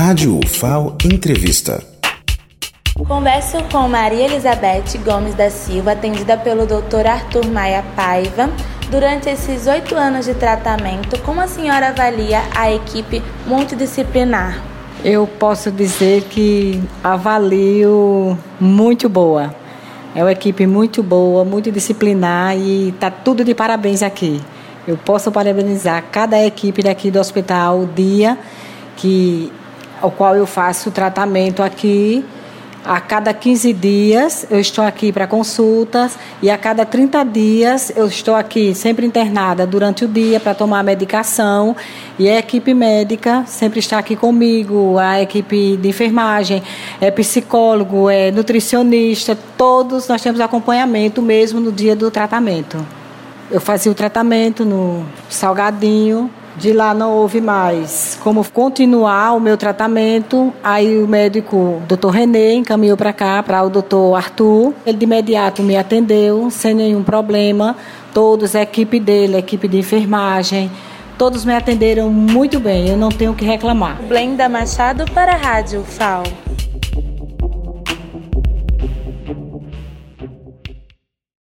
Rádio UFAO Entrevista. Converso com Maria Elizabeth Gomes da Silva, atendida pelo Dr. Arthur Maia Paiva. Durante esses oito anos de tratamento, como a senhora avalia a equipe multidisciplinar? Eu posso dizer que avalio muito boa. É uma equipe muito boa, multidisciplinar e está tudo de parabéns aqui. Eu posso parabenizar cada equipe daqui do hospital, o dia que, ao qual eu faço o tratamento aqui. A cada 15 dias eu estou aqui para consultas e a cada 30 dias eu estou aqui sempre internada durante o dia para tomar medicação e a equipe médica sempre está aqui comigo, a equipe de enfermagem, é psicólogo, é nutricionista, todos nós temos acompanhamento mesmo no dia do tratamento. Eu fazia o tratamento no Salgadinho, de lá não houve mais como continuar o meu tratamento. Aí o médico, doutor Renê, encaminhou para cá, para o doutor Arthur. Ele de imediato me atendeu, sem nenhum problema. Todos, a equipe dele, a equipe de enfermagem, todos me atenderam muito bem. Eu não tenho o que reclamar. Blenda Machado para a Rádio FAO.